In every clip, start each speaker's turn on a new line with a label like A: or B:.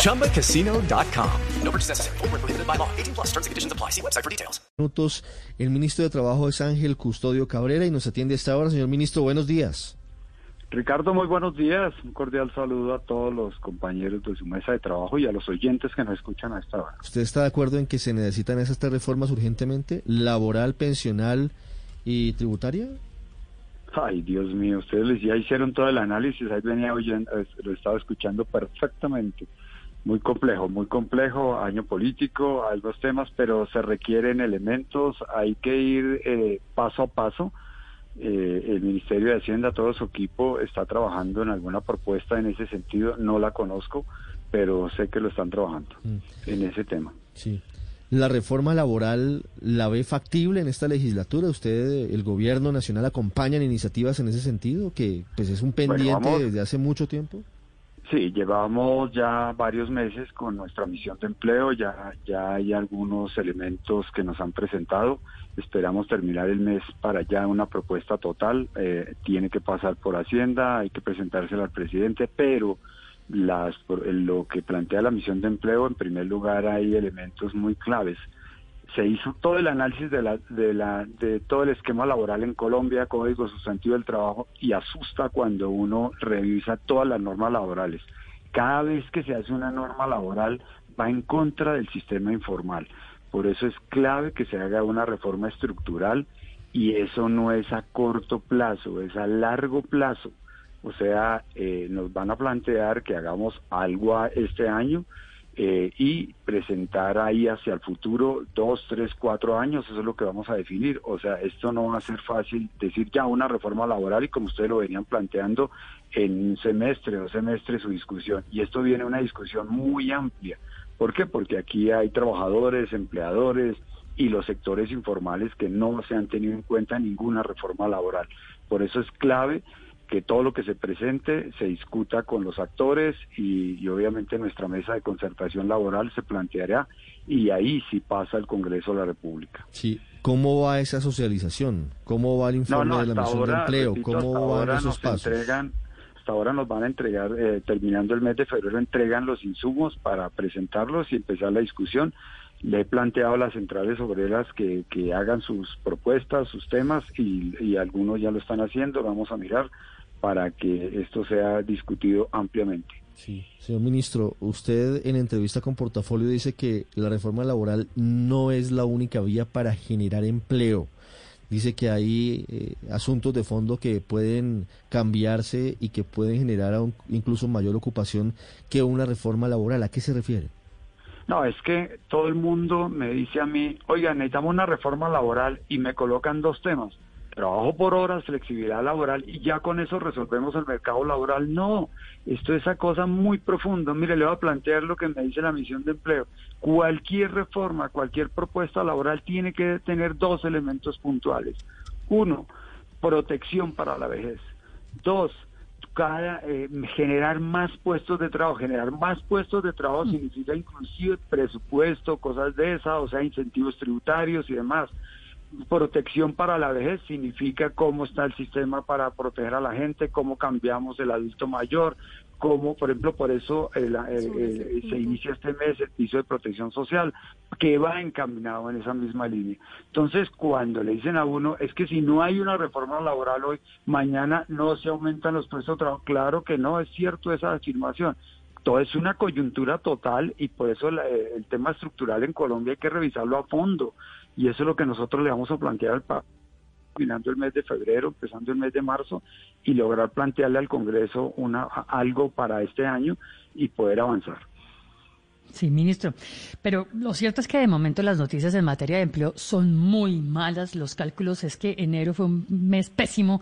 A: ChumbaCasino.com. No purchase necessary. Full prohibited by law. 18 plus terms and conditions apply. See website for details.
B: Minutos. El ministro de Trabajo es Ángel Custodio Cabrera y nos atiende a esta hora. Señor ministro, buenos días.
C: Ricardo, muy buenos días. Un cordial saludo a todos los compañeros de su mesa de trabajo y a los oyentes que nos escuchan a esta hora.
B: ¿Usted está de acuerdo en que se necesitan esas tres reformas urgentemente? ¿Laboral, pensional y tributaria?
C: Ay, Dios mío, ustedes ya hicieron todo el análisis, ahí venía oyendo, lo estaba escuchando perfectamente. Muy complejo, muy complejo, año político, hay dos temas, pero se requieren elementos, hay que ir eh, paso a paso eh, el Ministerio de Hacienda, todo su equipo está trabajando en alguna propuesta en ese sentido. No la conozco, pero sé que lo están trabajando mm. en ese tema.
B: Sí. ¿La reforma laboral la ve factible en esta legislatura? ¿Usted, el gobierno nacional, acompaña en iniciativas en ese sentido, que pues es un pendiente desde hace mucho tiempo?
C: Sí, llevamos ya varios meses con nuestra misión de empleo, ya, ya hay algunos elementos que nos han presentado, esperamos terminar el mes para ya una propuesta total, eh, tiene que pasar por Hacienda, hay que presentársela al presidente, pero las, lo que plantea la misión de empleo, en primer lugar hay elementos muy claves se hizo todo el análisis de, la, de, la, de todo el esquema laboral en Colombia, Código Sustantivo del Trabajo, y asusta cuando uno revisa todas las normas laborales. Cada vez que se hace una norma laboral va en contra del sistema informal. Por eso es clave que se haga una reforma estructural y eso no es a corto plazo, es a largo plazo. O sea, eh, nos van a plantear que hagamos algo este año eh, y presentar ahí hacia el futuro dos, tres, cuatro años, eso es lo que vamos a definir. O sea, esto no va a ser fácil decir ya una reforma laboral y como ustedes lo venían planteando en un semestre, dos semestres su discusión. Y esto viene una discusión muy amplia. ¿Por qué? Porque aquí hay trabajadores, empleadores y los sectores informales que no se han tenido en cuenta en ninguna reforma laboral. Por eso es clave que todo lo que se presente se discuta con los actores y, obviamente nuestra mesa de concertación laboral se planteará y ahí sí pasa el Congreso de la República.
B: Sí, ¿cómo va esa socialización? ¿Cómo va el informe de la misión de empleo? ¿Cómo van esos pasos?
C: Entregan, hasta ahora nos van a entregar, eh, terminando el mes de febrero, entregan los insumos para presentarlos y empezar la discusión. Le he planteado a las centrales obreras que, que hagan sus propuestas, sus temas y, y algunos ya lo están haciendo. Vamos a mirar para que esto sea discutido ampliamente.
B: Sí, señor ministro, usted en entrevista con Portafolio dice que la reforma laboral no es la única vía para generar empleo. Dice que hay eh, asuntos de fondo que pueden cambiarse y que pueden generar incluso mayor ocupación que una reforma laboral. ¿A qué se refiere?
C: No, es que todo el mundo me dice a mí, oiga, necesitamos una reforma laboral y me colocan dos temas trabajo por horas, flexibilidad laboral y ya con eso resolvemos el mercado laboral. No, esto es esa cosa muy profunda. Mire, le voy a plantear lo que me dice la misión de empleo. Cualquier reforma, cualquier propuesta laboral tiene que tener dos elementos puntuales. Uno, protección para la vejez. Dos, cada, eh, generar más puestos de trabajo. Generar más puestos de trabajo mm. significa inclusive presupuesto, cosas de esas, o sea, incentivos tributarios y demás protección para la vejez significa cómo está el sistema para proteger a la gente, cómo cambiamos el adulto mayor, cómo, por ejemplo, por eso se inicia este mes el piso de protección social, que va encaminado en esa misma línea. Entonces, cuando le dicen a uno, es que si no hay una reforma laboral hoy, mañana no se aumentan los puestos de trabajo, claro que no, es cierto esa afirmación. Todo es una coyuntura total y por eso el tema estructural en Colombia hay que revisarlo a fondo y eso es lo que nosotros le vamos a plantear al PAP terminando el mes de febrero, empezando el mes de marzo y lograr plantearle al Congreso una algo para este año y poder avanzar.
D: Sí, ministro. Pero lo cierto es que de momento las noticias en materia de empleo son muy malas. Los cálculos es que enero fue un mes pésimo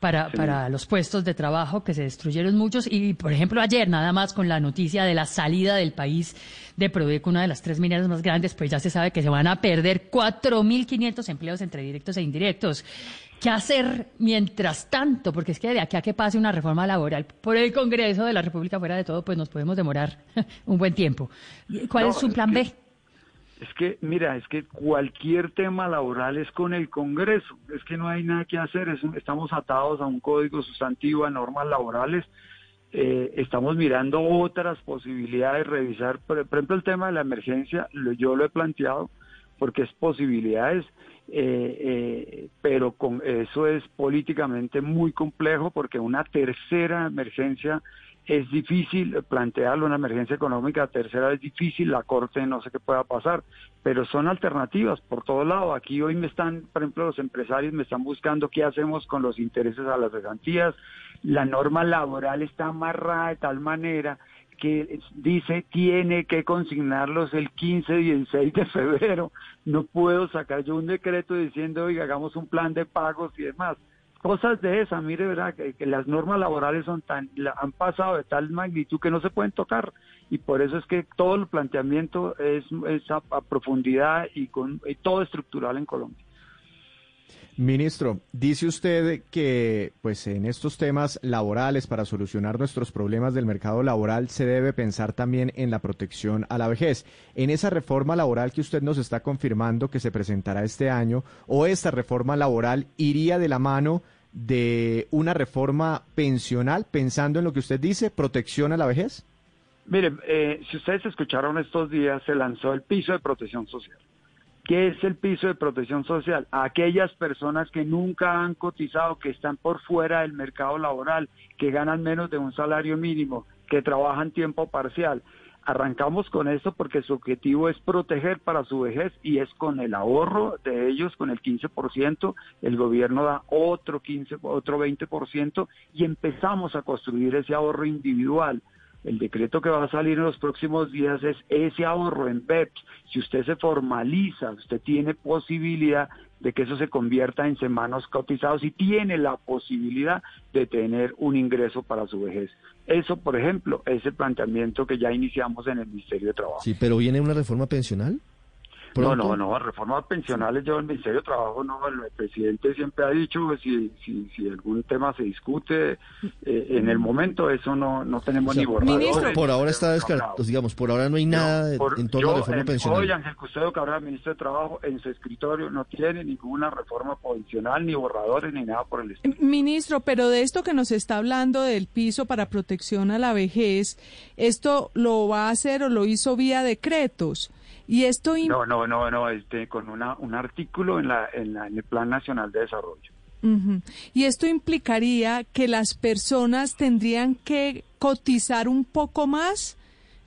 D: para, para los puestos de trabajo, que se destruyeron muchos. Y, por ejemplo, ayer nada más con la noticia de la salida del país de Prodeco, una de las tres mineras más grandes, pues ya se sabe que se van a perder 4.500 empleos entre directos e indirectos. ¿Qué hacer mientras tanto? Porque es que de aquí a que pase una reforma laboral por el Congreso de la República, fuera de todo, pues nos podemos demorar un buen tiempo. ¿Cuál es su plan B?
C: Es que, mira, es que cualquier tema laboral es con el Congreso, es que no hay nada que hacer, estamos atados a un código sustantivo, a normas laborales, eh, estamos mirando otras posibilidades, revisar, por, ejemplo, el tema de la emergencia, yo lo he planteado porque es posibilidades, eh, eh, pero con eso es políticamente muy complejo porque una tercera emergencia es difícil plantearlo, una emergencia económica tercera es difícil, la Corte no sé qué pueda pasar, pero son alternativas por todo lado. Aquí hoy me están, por ejemplo, los empresarios me están buscando qué hacemos con los intereses a las cesantías. La norma laboral está amarrada de tal manera que dice tiene que consignarlos el 15 y el 6 de febrero. No puedo sacar yo un decreto diciendo, oiga, hagamos un plan de pagos y demás cosas de esa, mire, verdad que, las normas laborales son tan han pasado de tal magnitud que no se pueden tocar y por eso es que todo el planteamiento es, a, profundidad y con todo estructural en Colombia.
E: Ministro, dice usted que pues en estos temas laborales para solucionar nuestros problemas del mercado laboral se debe pensar también en la protección a la vejez. En esa reforma laboral que usted nos está confirmando que se presentará este año o esta reforma laboral iría de la mano de una reforma pensional pensando en lo que usted dice, protección a la vejez?
C: Mire, eh, si ustedes escucharon estos días, se lanzó el piso de protección social. ¿Qué es el piso de protección social? aquellas personas que nunca han cotizado, que están por fuera del mercado laboral, que ganan menos de un salario mínimo, que trabajan tiempo parcial. Arrancamos con esto porque su objetivo es proteger para su vejez y es con el ahorro de ellos, con el 15%, el gobierno da otro 15, otro 20% y empezamos a construir ese ahorro individual. El decreto que va a salir en los próximos días es ese ahorro en BEPS. Si usted se formaliza, usted tiene posibilidad de que eso se convierta en semanas cotizados y tiene la posibilidad de tener un ingreso para su vejez. Eso, por ejemplo, es el planteamiento que ya iniciamos en el Ministerio de Trabajo.
B: Sí, pero viene una reforma pensional.
C: No, no, no, reformas pensionales yo el Ministerio de Trabajo no, el presidente siempre ha dicho que si, si, si algún tema se discute eh, en el momento eso no, no tenemos ni borrador.
B: Por ahora está descartado, digamos, por ahora no hay nada en torno a la reforma pensional.
C: Hoy Ángel Custodio Cabral, ministro de Trabajo, en su escritorio no tiene ninguna reforma pensional, ni borradores, ni nada por el estilo.
F: Ministro, pero de esto que nos está hablando del piso para protección a la vejez, ¿esto lo va a hacer o lo hizo vía decretos? Y esto
C: no, no, no, no, este, con una, un artículo en, la, en, la, en el Plan Nacional de Desarrollo.
F: Y esto implicaría que las personas tendrían que cotizar un poco más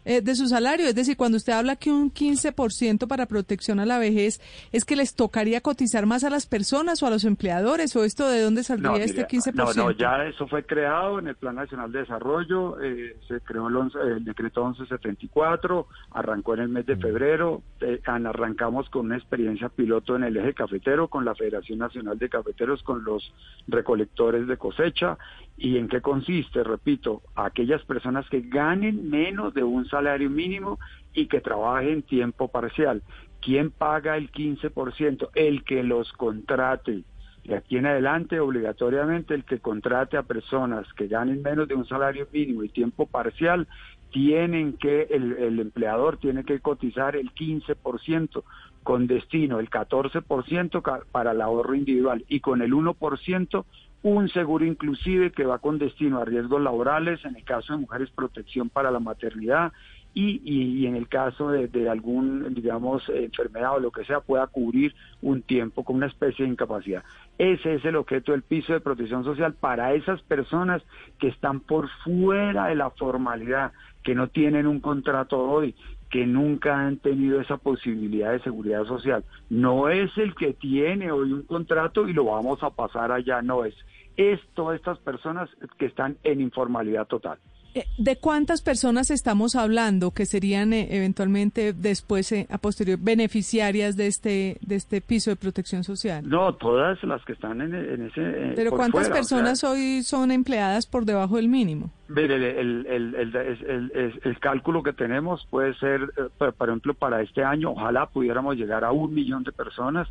F: eh, de su salario. Es decir, cuando usted habla que un 15% para protección a la vejez, ¿es que les tocaría cotizar más a las personas o a los empleadores? ¿O esto de dónde saldría este 15%?
C: No, no, ya eso fue creado en el Plan Nacional de Desarrollo, eh, se creó el, el, decreto 1174, arrancó en el mes de mm. febrero, eh, arrancamos con una experiencia piloto en el eje cafetero, con la Federación Nacional de Cafeteros, con los recolectores de cosecha. ¿Y en qué consiste? Repito, aquellas personas que ganen menos de un salario mínimo y que trabajen tiempo parcial. ¿Quién paga el 15%? El que los contrate. De aquí en adelante, obligatoriamente, el que contrate a personas que ganen menos de un salario mínimo y tiempo parcial, tienen que, el, el empleador tiene que cotizar el 15% con destino, el 14% para el ahorro individual y con el 1% un seguro inclusive que va con destino a riesgos laborales, en el caso de mujeres protección para la maternidad y, y, en el caso de, de, algún, digamos, enfermedad o lo que sea, pueda cubrir un tiempo con una especie de incapacidad. Ese es el objeto del piso de protección social para esas personas que están por fuera de la formalidad, que no tienen un contrato hoy, que nunca han tenido esa posibilidad de seguridad social. No es el que tiene hoy un contrato y lo vamos a pasar allá, no es. Es todas estas personas que están en informalidad total.
F: Eh, ¿De cuántas personas estamos hablando que serían eh, eventualmente después, eh, a posterior, beneficiarias de este de este piso de protección social?
C: No, todas las que están en, ese...
F: ¿Pero cuántas personas hoy son empleadas por debajo del mínimo?
C: Mire, el, el, el, el, cálculo que tenemos puede ser, por ejemplo, para este año, ojalá pudiéramos llegar a un millón de personas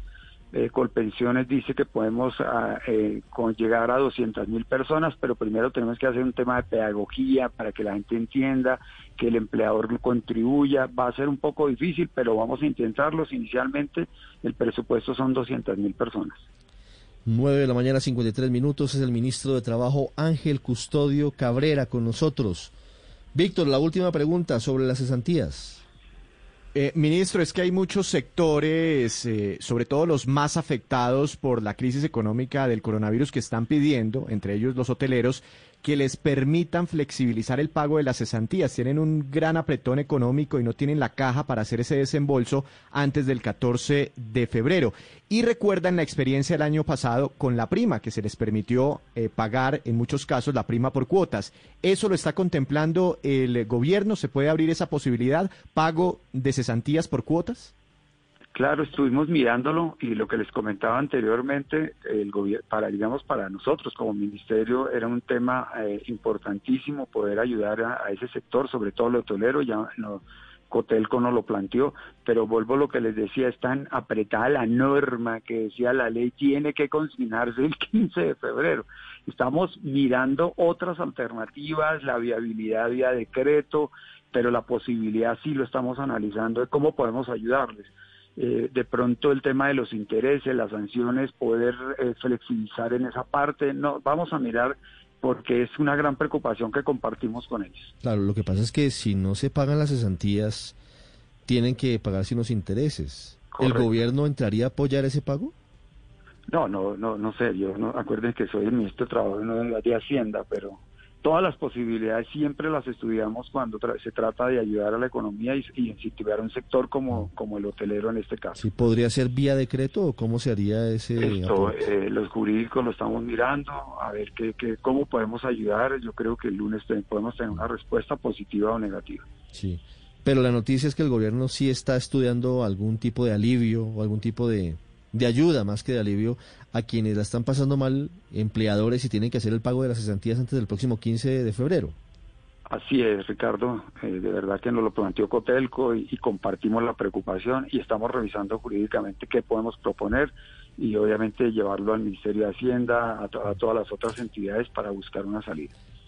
C: eh, Colpensiones dice que podemos ah, eh, llegar a 200 mil personas, pero primero tenemos que hacer un tema de pedagogía para que la gente entienda, que el empleador contribuya. Va a ser un poco difícil, pero vamos a intentarlos. Inicialmente el presupuesto son 200 mil personas.
B: 9 de la mañana, 53 minutos. Es el ministro de Trabajo Ángel Custodio Cabrera con nosotros. Víctor, la última pregunta sobre las cesantías.
E: Eh, ministro, es que hay muchos sectores, eh, sobre todo los más afectados por la crisis económica del coronavirus, que están pidiendo, entre ellos los hoteleros, que les permitan flexibilizar el pago de las cesantías. Tienen un gran apretón económico y no tienen la caja para hacer ese desembolso antes del 14 de febrero. Y recuerdan la experiencia del año pasado con la prima, que se les permitió eh, pagar en muchos casos la prima por cuotas. ¿Eso lo está contemplando el gobierno? ¿Se puede abrir esa posibilidad? ¿Pago de cesantías por cuotas?
C: Claro, estuvimos mirándolo y lo que les comentaba anteriormente, el para digamos para nosotros como ministerio era un tema eh, importantísimo poder ayudar a, ese sector, sobre todo el hotelero, ya no, Cotelco no lo planteó, pero vuelvo a lo que les decía, es tan apretada la norma que decía la ley tiene que consignarse el 15 de febrero. Estamos mirando otras alternativas, la viabilidad vía decreto, pero la posibilidad sí lo estamos analizando de cómo podemos ayudarles. Eh, de pronto el tema de los intereses, las sanciones, poder eh, flexibilizar en esa parte. No, vamos a mirar porque es una gran preocupación que compartimos con ellos.
B: Claro, lo que pasa es que si no se pagan las cesantías, tienen que pagarse unos intereses. ¿El gobierno entraría a apoyar ese pago?
C: No, no, no, no sé. Yo no, acuerden que soy el ministro de Trabajo y no de Hacienda, pero todas las posibilidades siempre las estudiamos cuando se trata de ayudar a la economía y, incentivar un sector como, como el hotelero en este caso.
B: ¿Sí podría ser vía decreto o cómo se haría ese
C: Esto, eh, los jurídicos lo estamos mirando, a ver qué, qué, cómo podemos ayudar. Yo creo que el lunes podemos tener una respuesta positiva o negativa.
B: Sí, pero la noticia es que el gobierno sí está estudiando algún tipo de alivio o algún tipo de de ayuda más que de alivio a quienes la están pasando mal, empleadores y tienen que hacer el pago de las cesantías antes del próximo 15 de febrero.
C: Así es, Ricardo. Eh, de verdad que nos lo planteó Cotelco y, compartimos la preocupación y estamos revisando jurídicamente qué podemos proponer y obviamente llevarlo al Ministerio de Hacienda, a todas las otras entidades para buscar una salida.